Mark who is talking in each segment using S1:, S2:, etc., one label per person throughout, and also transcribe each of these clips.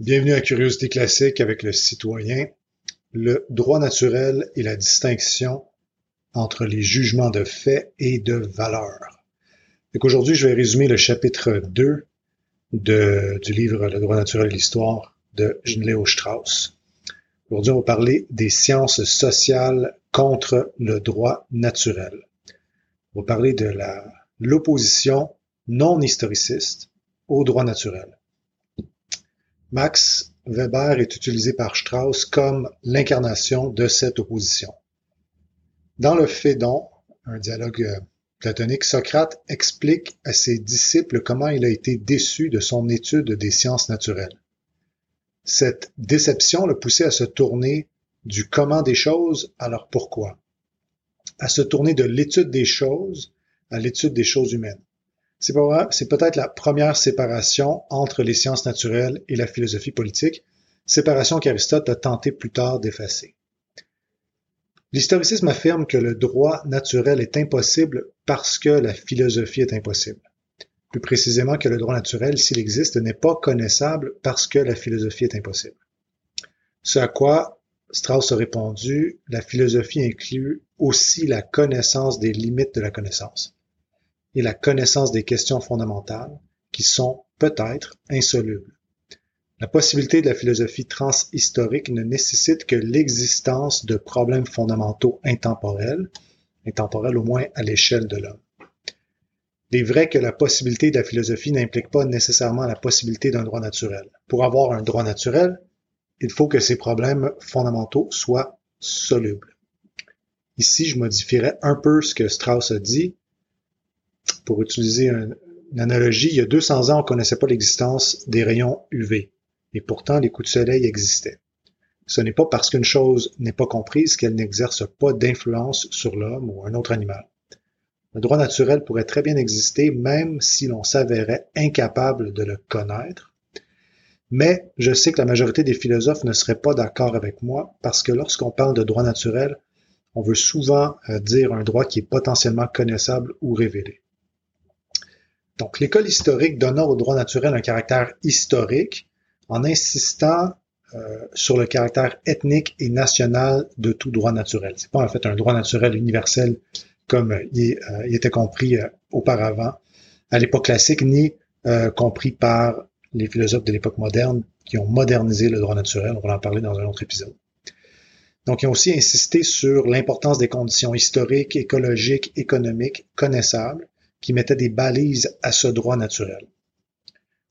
S1: Bienvenue à Curiosité classique avec le citoyen. Le droit naturel et la distinction entre les jugements de fait et de valeur. Aujourd'hui, je vais résumer le chapitre 2 de, du livre Le droit naturel et l'histoire de Léo Strauss. Aujourd'hui, on va parler des sciences sociales contre le droit naturel. On va parler de l'opposition non historiciste au droit naturel. Max Weber est utilisé par Strauss comme l'incarnation de cette opposition. Dans le Phédon, un dialogue euh, platonique, Socrate explique à ses disciples comment il a été déçu de son étude des sciences naturelles. Cette déception le poussait à se tourner du comment des choses à leur pourquoi, à se tourner de l'étude des choses à l'étude des choses humaines. C'est peut-être la première séparation entre les sciences naturelles et la philosophie politique, séparation qu'Aristote a tenté plus tard d'effacer. L'historicisme affirme que le droit naturel est impossible parce que la philosophie est impossible. Plus précisément que le droit naturel, s'il existe, n'est pas connaissable parce que la philosophie est impossible. Ce à quoi Strauss a répondu, la philosophie inclut aussi la connaissance des limites de la connaissance et la connaissance des questions fondamentales qui sont peut-être insolubles. La possibilité de la philosophie transhistorique ne nécessite que l'existence de problèmes fondamentaux intemporels, intemporels au moins à l'échelle de l'homme. Il est vrai que la possibilité de la philosophie n'implique pas nécessairement la possibilité d'un droit naturel. Pour avoir un droit naturel, il faut que ces problèmes fondamentaux soient solubles. Ici, je modifierais un peu ce que Strauss a dit pour utiliser une analogie, il y a 200 ans, on ne connaissait pas l'existence des rayons UV. Et pourtant, les coups de soleil existaient. Ce n'est pas parce qu'une chose n'est pas comprise qu'elle n'exerce pas d'influence sur l'homme ou un autre animal. Le droit naturel pourrait très bien exister même si l'on s'avérait incapable de le connaître. Mais je sais que la majorité des philosophes ne seraient pas d'accord avec moi parce que lorsqu'on parle de droit naturel, on veut souvent euh, dire un droit qui est potentiellement connaissable ou révélé. Donc, l'école historique donne au droit naturel un caractère historique en insistant euh, sur le caractère ethnique et national de tout droit naturel. C'est pas en fait un droit naturel universel comme il, euh, était compris euh, auparavant à l'époque classique, ni compris par les philosophes de l'époque moderne qui ont modernisé le droit naturel. On va en parler dans un autre épisode. Donc, ils ont aussi insisté sur l'importance des conditions historiques, écologiques, économiques connaissables qui mettait des balises à ce droit naturel.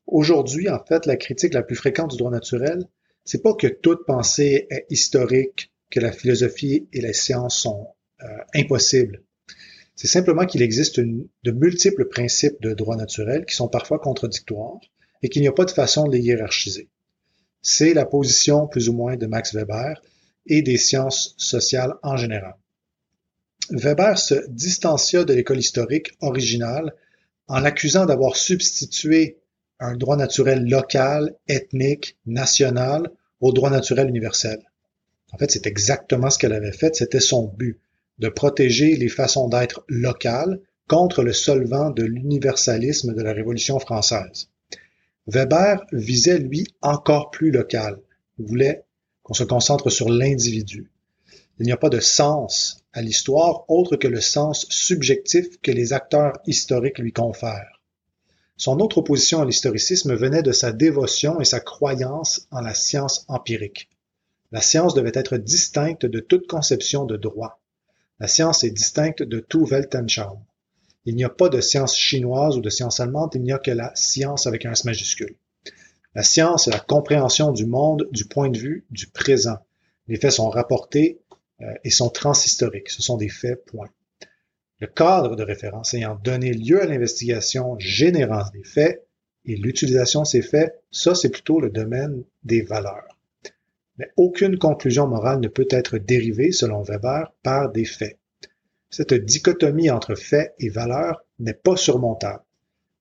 S1: Aujourd'hui, en fait, la critique la plus fréquente du droit naturel, c'est pas que toute pensée est historique, que la philosophie et les sciences sont euh, impossibles. C'est simplement qu'il existe de multiples principes de droit naturel qui sont parfois contradictoires et qu'il n'y a pas de façon de les hiérarchiser. C'est la position plus ou moins de Max Weber et des sciences sociales en général. Weber se distancia de l'école historique originale en l'accusant d'avoir substitué un droit naturel local, ethnique, national au droit naturel universel. En fait, c'est exactement ce qu'elle avait fait, c'était son but, de protéger les façons d'être locales contre le solvant de l'universalisme de la Révolution française. Weber visait, lui, encore plus local. Il voulait qu'on se concentre sur l'individu. Il n'y a pas de sens à l'histoire autre que le sens subjectif que les acteurs historiques lui confèrent. Son autre opposition à l'historicisme venait de sa dévotion et sa croyance en la science empirique. La science devait être distincte de toute conception de droit. La science est distincte de tout Weltanschauung. Il n'y a pas de science chinoise ou de science allemande, il n'y a que la science avec un S majuscule. La science est la compréhension du monde du point de vue du présent. Les faits sont rapportés et sont transhistoriques. Ce sont des faits, point. Le cadre de référence ayant donné lieu à l'investigation générale des faits et l'utilisation de ces faits, ça c'est plutôt le domaine des valeurs. Mais aucune conclusion morale ne peut être dérivée, selon Weber, par des faits. Cette dichotomie entre faits et valeurs n'est pas surmontable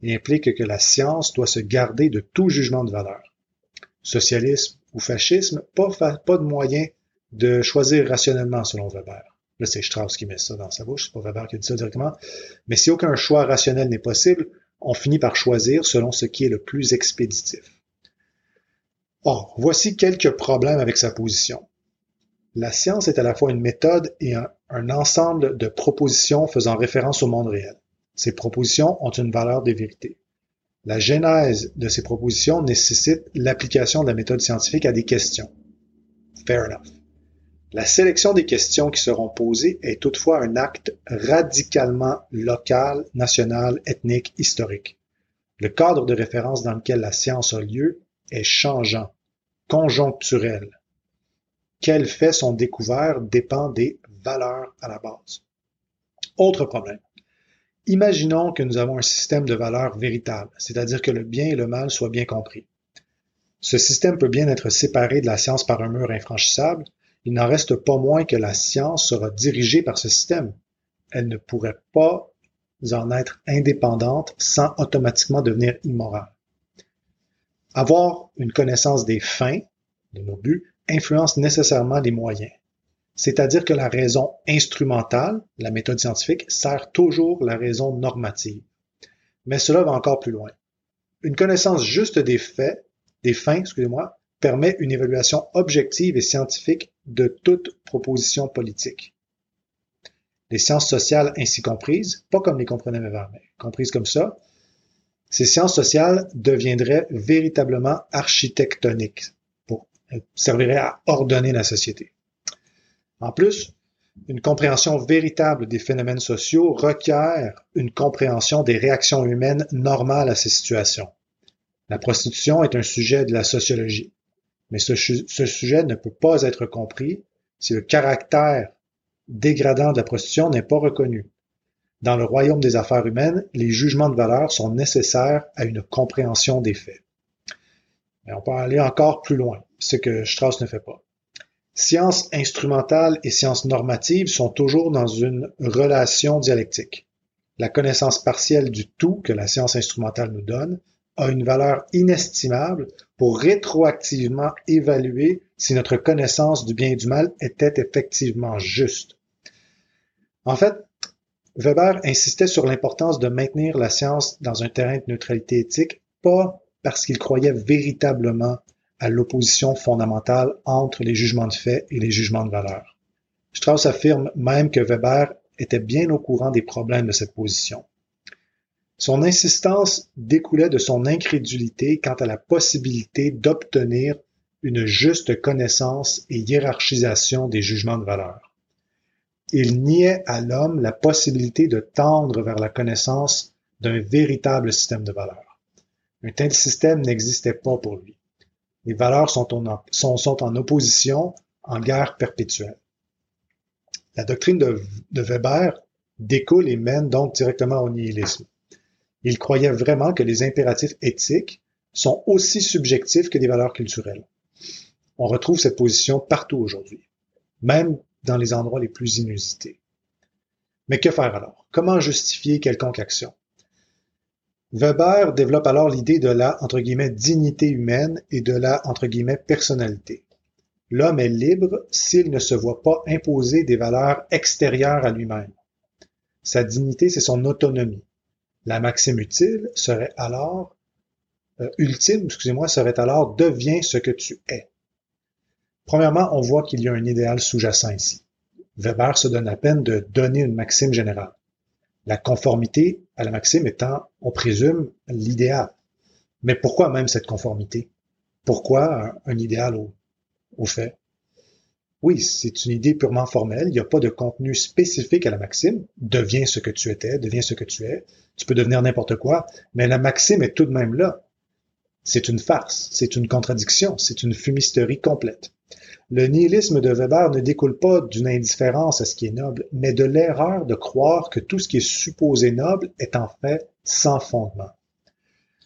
S1: et implique que la science doit se garder de tout jugement de valeur. Socialisme ou fascisme, pas, pas de moyen de choisir rationnellement selon Weber. Là, c'est Strauss qui met ça dans sa bouche, c'est pas Weber qui dit ça directement. Mais si aucun choix rationnel n'est possible, on finit par choisir selon ce qui est le plus expéditif. Or, voici quelques problèmes avec sa position. La science est à la fois une méthode et un, ensemble de propositions faisant référence au monde réel. Ces propositions ont une valeur de vérité. La genèse de ces propositions nécessite l'application de la méthode scientifique à des questions. Fair enough. La sélection des questions qui seront posées est toutefois un acte radicalement local, national, ethnique, historique. Le cadre de référence dans lequel la science a lieu est changeant, conjoncturel. Quels faits sont découverts dépend des valeurs à la base. Autre problème. Imaginons que nous avons un système de valeurs véritable, c'est-à-dire que le bien et le mal soient bien compris. Ce système peut bien être séparé de la science par un mur infranchissable, il n'en reste pas moins que la science sera dirigée par ce système. Elle ne pourrait pas en être indépendante sans automatiquement devenir immorale. Avoir une connaissance des fins, de nos buts, influence nécessairement les moyens. C'est-à-dire que la raison instrumentale, la méthode scientifique, sert toujours la raison normative. Mais cela va encore plus loin. Une connaissance juste des faits, des fins, excusez-moi, permet une évaluation objective et scientifique de toute proposition politique. Les sciences sociales ainsi comprises, pas comme les comprenait Weber, mais comprises comme ça, ces sciences sociales deviendraient véritablement architectoniques, pour, serviraient à ordonner la société. En plus, une compréhension véritable des phénomènes sociaux requiert une compréhension des réactions humaines normales à ces situations. La prostitution est un sujet de la sociologie. Mais ce, sujet ne peut pas être compris si le caractère dégradant de la prostitution n'est pas reconnu. Dans le royaume des affaires humaines, les jugements de valeur sont nécessaires à une compréhension des faits. Mais on peut aller encore plus loin, ce que Strauss ne fait pas. Science instrumentale et science normative sont toujours dans une relation dialectique. La connaissance partielle du tout que la science instrumentale nous donne a une valeur inestimable pour rétroactivement évaluer si notre connaissance du bien et du mal était effectivement juste. En fait, Weber insistait sur l'importance de maintenir la science dans un terrain de neutralité éthique, pas parce qu'il croyait véritablement à l'opposition fondamentale entre les jugements de fait et les jugements de valeur. Strauss affirme même que Weber était bien au courant des problèmes de cette position. Son insistance découlait de son incrédulité quant à la possibilité d'obtenir une juste connaissance et hiérarchisation des jugements de valeur. Il niait à l'homme la possibilité de tendre vers la connaissance d'un véritable système de valeurs. Un tel système n'existait pas pour lui. Les valeurs sont en, opposition, en guerre perpétuelle. La doctrine de, de Weber découle et mène donc directement au nihilisme. Il croyait vraiment que les impératifs éthiques sont aussi subjectifs que des valeurs culturelles. On retrouve cette position partout aujourd'hui, même dans les endroits les plus inusités. Mais que faire alors? Comment justifier quelconque action? Weber développe alors l'idée de la entre guillemets dignité humaine et de la entre guillemets personnalité. L'homme est libre s'il ne se voit pas imposer des valeurs extérieures à lui-même. Sa dignité, c'est son autonomie. La maxime utile serait alors euh, ultime, excusez-moi, serait alors deviens ce que tu es. Premièrement, on voit qu'il y a un idéal sous-jacent ici. Weber se donne la peine de donner une maxime générale. La conformité à la maxime étant, on présume, l'idéal. Mais pourquoi même cette conformité? Pourquoi un, idéal au, au fait? Oui, c'est une idée purement formelle. Il n'y a pas de contenu spécifique à la maxime. Deviens ce que tu étais, deviens ce que tu es. Tu peux devenir n'importe quoi, mais la maxime est tout de même là. C'est une farce, c'est une contradiction, c'est une fumisterie complète. Le nihilisme de Weber ne découle pas d'une indifférence à ce qui est noble, mais de l'erreur de croire que tout ce qui est supposé noble est en fait sans fondement.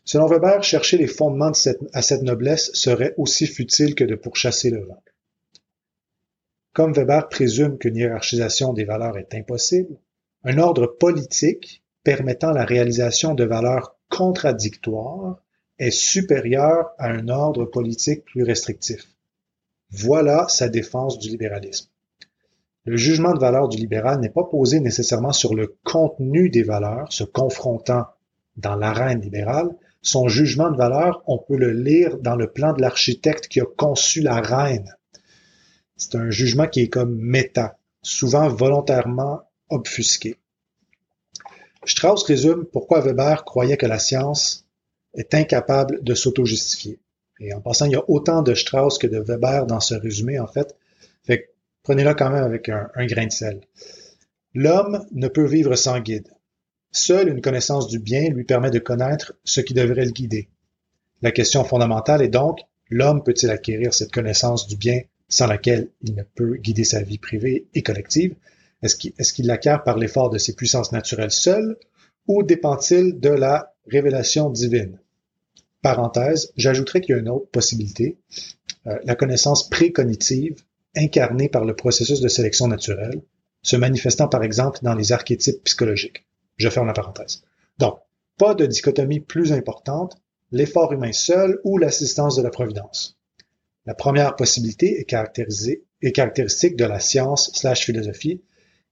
S1: Selon Weber, chercher les fondements à cette noblesse serait aussi futile que de pourchasser le vent. Comme Weber présume qu'une hiérarchisation des valeurs est impossible, un ordre politique permettant la réalisation de valeurs contradictoires est supérieur à un ordre politique plus restrictif. Voilà sa défense du libéralisme. Le jugement de valeur du libéral n'est pas posé nécessairement sur le contenu des valeurs se confrontant dans l'arène libérale, Son jugement de valeur, on peut le lire dans le plan de l'architecte qui a conçu la reine. C'est un jugement qui est comme méta, souvent volontairement obfusqué. Strauss résume pourquoi Weber croyait que la science est incapable de s'auto-justifier. Et en passant, il y a autant de Strauss que de Weber dans ce résumé, en fait. Fait prenez-le quand même avec un, un grain de sel. L'homme ne peut vivre sans guide. Seule une connaissance du bien lui permet de connaître ce qui devrait le guider. La question fondamentale est donc, l'homme peut-il acquérir cette connaissance du bien sans laquelle il ne peut guider sa vie privée et collective? Est-ce qu'il l'acquiert par l'effort de ses puissances naturelles seules ou dépend-il de la révélation divine? Parenthèse, j'ajouterais qu'il y a une autre possibilité, euh, la connaissance précognitive incarnée par le processus de sélection naturelle, se manifestant par exemple dans les archétypes psychologiques. Je ferme la parenthèse. Donc, pas de dichotomie plus importante, l'effort humain seul ou l'assistance de la providence. La première possibilité est, caractéristique de la science slash philosophie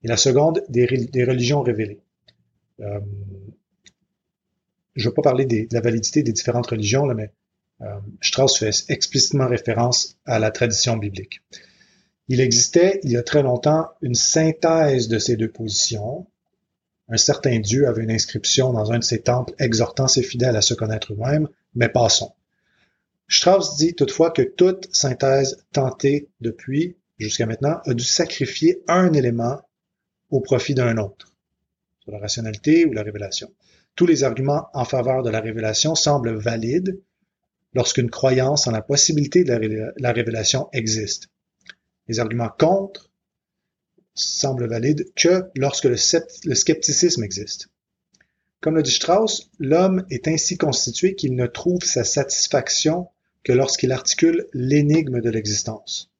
S1: et la seconde des, religions révélées. Euh, je ne vais pas parler de la validité des différentes religions, là, mais euh, Strauss fait explicitement référence à la tradition biblique. Il existait, il y a très longtemps, une synthèse de ces deux positions. Un certain Dieu avait une inscription dans un de ses temples exhortant ses fidèles à se connaître eux-mêmes, mais passons. Strauss dit toutefois que toute synthèse tentée depuis jusqu'à maintenant a dû sacrifier un élément au profit d'un autre, sur la rationalité ou la révélation. Tous les arguments en faveur de la révélation semblent valides lorsqu'une croyance en la possibilité de la révélation existe. Les arguments contre semblent valides que lorsque le, scepticisme existe. Comme le dit Strauss, l'homme est ainsi constitué qu'il ne trouve sa satisfaction que lorsqu'il articule l'énigme de l'existence.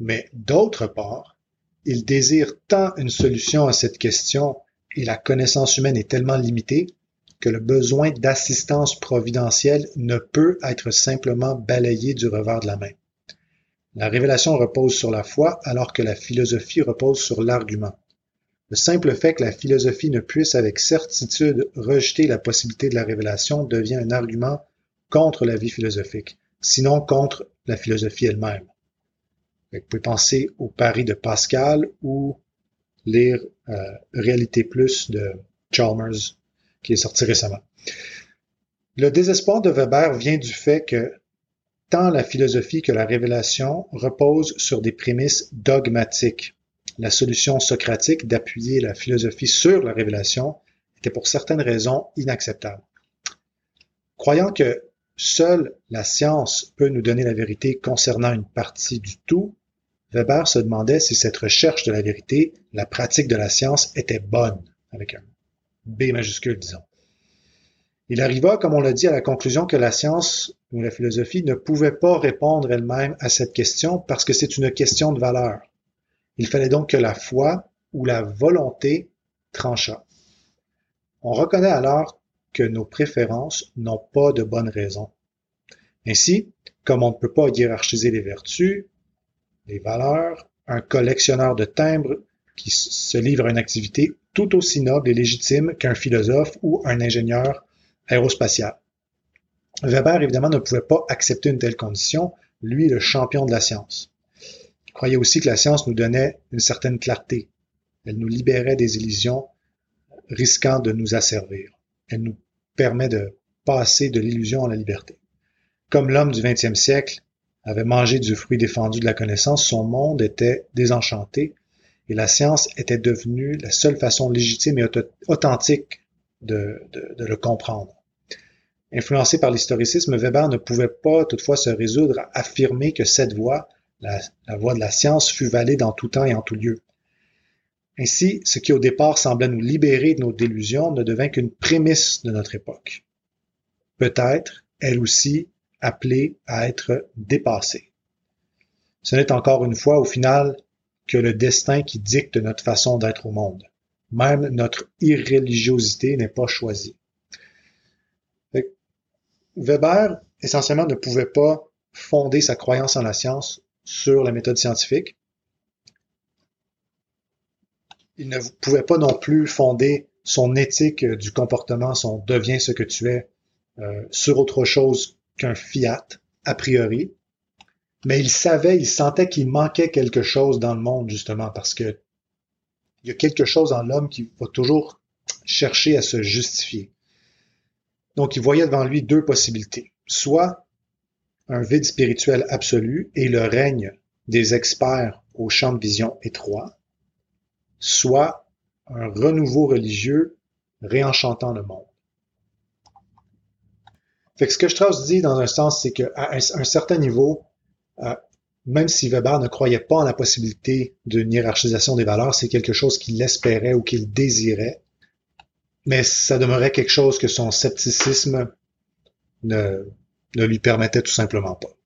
S1: Mais d'autre part, il désire tant une solution à cette question et la connaissance humaine est tellement limitée que le besoin d'assistance providentielle ne peut être simplement balayé du revers de la main. La révélation repose sur la foi alors que la philosophie repose sur l'argument. Le simple fait que la philosophie ne puisse avec certitude rejeter la possibilité de la révélation devient un argument contre la vie philosophique, sinon contre la philosophie elle-même. Vous pouvez penser au pari de Pascal ou lire euh, Réalité Plus de Chalmers, qui est sorti récemment. Le désespoir de Weber vient du fait que tant la philosophie que la révélation reposent sur des prémices dogmatiques. La solution socratique d'appuyer la philosophie sur la révélation était pour certaines raisons inacceptable. Croyant que seule la science peut nous donner la vérité concernant une partie du tout, Weber se demandait si cette recherche de la vérité, la pratique de la science, était bonne, avec un B majuscule, disons. Il arriva, comme on l'a dit, à la conclusion que la science ou la philosophie ne pouvait pas répondre elle-même à cette question parce que c'est une question de valeur. Il fallait donc que la foi ou la volonté tranchât. On reconnaît alors que nos préférences n'ont pas de bonnes raisons. Ainsi, comme on ne peut pas hiérarchiser les vertus, les valeurs, un collectionneur de timbres qui se livre à une activité tout aussi noble et légitime qu'un philosophe ou un ingénieur aérospatial. Weber, évidemment, ne pouvait pas accepter une telle condition, lui, le champion de la science. Il croyait aussi que la science nous donnait une certaine clarté. Elle nous libérait des illusions risquant de nous asservir. Elle nous permet de passer de l'illusion à la liberté. Comme l'homme du XXe siècle, avait mangé du fruit défendu de la connaissance, son monde était désenchanté et la science était devenue la seule façon légitime et authentique de, le comprendre. Influencé par l'historicisme, Weber ne pouvait pas toutefois se résoudre à affirmer que cette voie, la, la voie de la science, fut valide en tout temps et en tout lieu. Ainsi, ce qui au départ semblait nous libérer de nos délusions ne devint qu'une prémisse de notre époque. Peut-être, elle aussi, appelé à être dépassé. Ce n'est encore une fois au final que le destin qui dicte notre façon d'être au monde. Même notre irréligiosité n'est pas choisie. Weber, essentiellement, ne pouvait pas fonder sa croyance en la science sur la méthode scientifique. Il ne pouvait pas non plus fonder son éthique du comportement, son devient ce que tu es, euh, sur autre chose qu'un fiat, a priori, mais il savait, il sentait qu'il manquait quelque chose dans le monde, justement, parce que il y a quelque chose en l'homme qui va toujours chercher à se justifier. Donc, il voyait devant lui deux possibilités. Soit un vide spirituel absolu et le règne des experts au champ de vision étroit, soit un renouveau religieux réenchantant le monde. Fait que ce que Strauss dit dans un sens, c'est qu'à un, certain niveau, euh, même si Weber ne croyait pas en la possibilité d'une hiérarchisation des valeurs, c'est quelque chose qu'il espérait ou qu'il désirait, mais ça demeurait quelque chose que son scepticisme ne, ne lui permettait tout simplement pas.